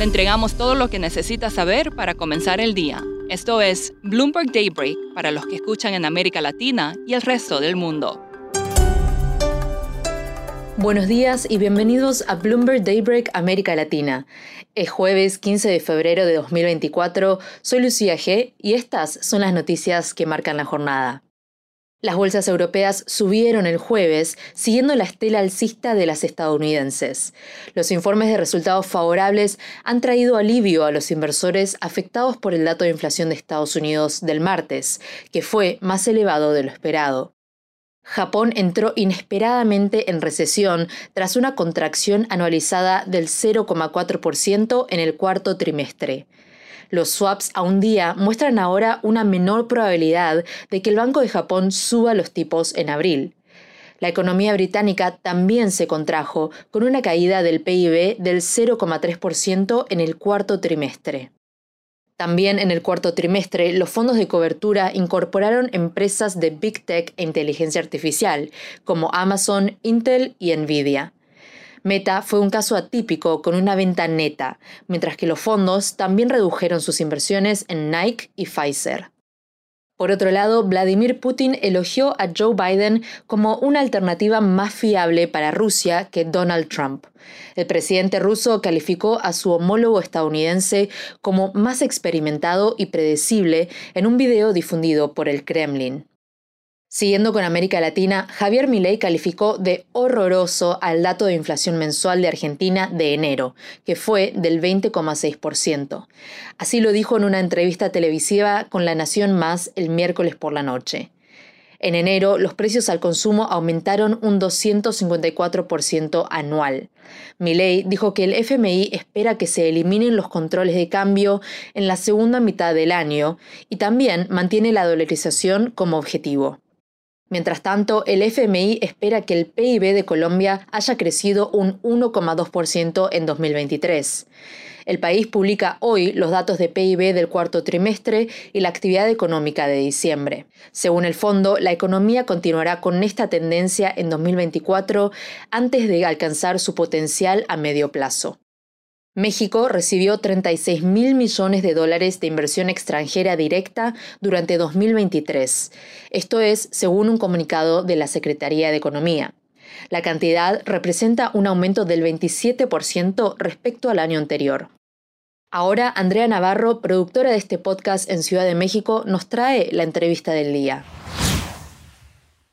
Le entregamos todo lo que necesita saber para comenzar el día. Esto es Bloomberg Daybreak para los que escuchan en América Latina y el resto del mundo. Buenos días y bienvenidos a Bloomberg Daybreak América Latina. Es jueves 15 de febrero de 2024, soy Lucía G y estas son las noticias que marcan la jornada. Las bolsas europeas subieron el jueves, siguiendo la estela alcista de las estadounidenses. Los informes de resultados favorables han traído alivio a los inversores afectados por el dato de inflación de Estados Unidos del martes, que fue más elevado de lo esperado. Japón entró inesperadamente en recesión tras una contracción anualizada del 0,4% en el cuarto trimestre. Los swaps a un día muestran ahora una menor probabilidad de que el Banco de Japón suba los tipos en abril. La economía británica también se contrajo, con una caída del PIB del 0,3% en el cuarto trimestre. También en el cuarto trimestre, los fondos de cobertura incorporaron empresas de Big Tech e inteligencia artificial, como Amazon, Intel y Nvidia. Meta fue un caso atípico con una venta neta, mientras que los fondos también redujeron sus inversiones en Nike y Pfizer. Por otro lado, Vladimir Putin elogió a Joe Biden como una alternativa más fiable para Rusia que Donald Trump. El presidente ruso calificó a su homólogo estadounidense como más experimentado y predecible en un video difundido por el Kremlin. Siguiendo con América Latina, Javier Milei calificó de horroroso al dato de inflación mensual de Argentina de enero, que fue del 20,6%. Así lo dijo en una entrevista televisiva con La Nación Más el miércoles por la noche. En enero, los precios al consumo aumentaron un 254% anual. Milei dijo que el FMI espera que se eliminen los controles de cambio en la segunda mitad del año y también mantiene la dolarización como objetivo. Mientras tanto, el FMI espera que el PIB de Colombia haya crecido un 1,2% en 2023. El país publica hoy los datos de PIB del cuarto trimestre y la actividad económica de diciembre. Según el fondo, la economía continuará con esta tendencia en 2024 antes de alcanzar su potencial a medio plazo. México recibió 36 mil millones de dólares de inversión extranjera directa durante 2023. Esto es según un comunicado de la Secretaría de Economía. La cantidad representa un aumento del 27% respecto al año anterior. Ahora, Andrea Navarro, productora de este podcast en Ciudad de México, nos trae la entrevista del día.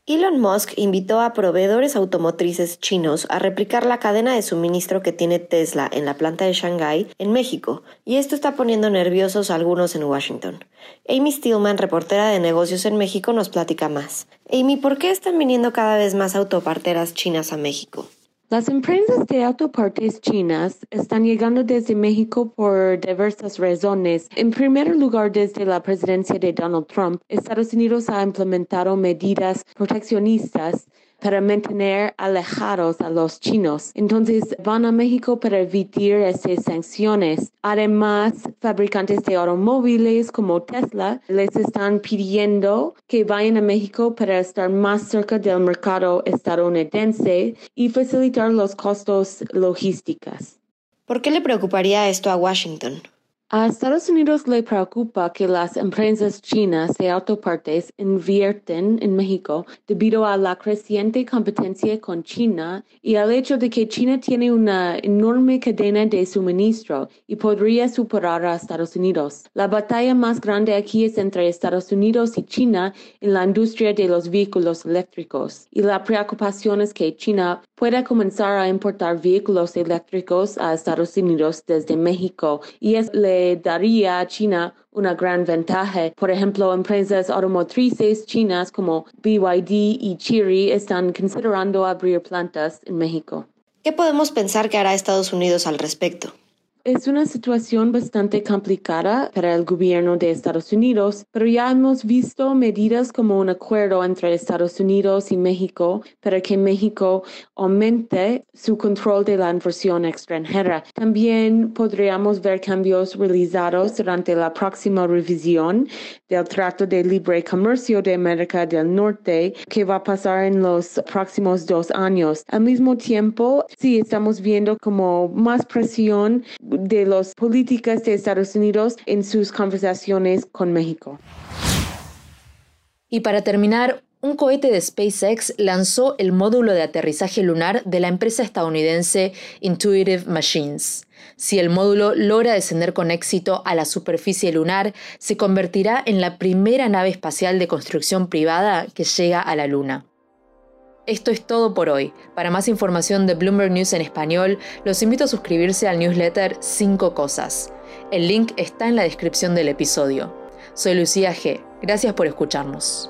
Elon Musk invitó a proveedores automotrices chinos a replicar la cadena de suministro que tiene Tesla en la planta de Shanghái, en México, y esto está poniendo nerviosos a algunos en Washington. Amy Stillman, reportera de negocios en México, nos platica más. Amy, ¿por qué están viniendo cada vez más autoparteras chinas a México? Las empresas de autopartes chinas están llegando desde México por diversas razones. En primer lugar, desde la presidencia de Donald Trump, Estados Unidos ha implementado medidas proteccionistas para mantener alejados a los chinos. Entonces van a México para evitar estas sanciones. Además, fabricantes de automóviles como Tesla les están pidiendo que vayan a México para estar más cerca del mercado estadounidense y facilitar los costos logísticos. ¿Por qué le preocuparía esto a Washington? A Estados Unidos le preocupa que las empresas chinas de autopartes invierten en México debido a la creciente competencia con China y al hecho de que China tiene una enorme cadena de suministro y podría superar a Estados Unidos. La batalla más grande aquí es entre Estados Unidos y China en la industria de los vehículos eléctricos y la preocupación es que China pueda comenzar a importar vehículos eléctricos a Estados Unidos desde México y es daría a China una gran ventaja. Por ejemplo, empresas automotrices chinas como BYD y Chery están considerando abrir plantas en México. ¿Qué podemos pensar que hará Estados Unidos al respecto? Es una situación bastante complicada para el gobierno de Estados Unidos, pero ya hemos visto medidas como un acuerdo entre Estados Unidos y México para que México aumente su control de la inversión extranjera. También podríamos ver cambios realizados durante la próxima revisión del Trato de Libre Comercio de América del Norte que va a pasar en los próximos dos años. Al mismo tiempo, sí estamos viendo como más presión de las políticas de Estados Unidos en sus conversaciones con México. Y para terminar, un cohete de SpaceX lanzó el módulo de aterrizaje lunar de la empresa estadounidense Intuitive Machines. Si el módulo logra descender con éxito a la superficie lunar, se convertirá en la primera nave espacial de construcción privada que llega a la Luna. Esto es todo por hoy. Para más información de Bloomberg News en español, los invito a suscribirse al newsletter 5 Cosas. El link está en la descripción del episodio. Soy Lucía G. Gracias por escucharnos.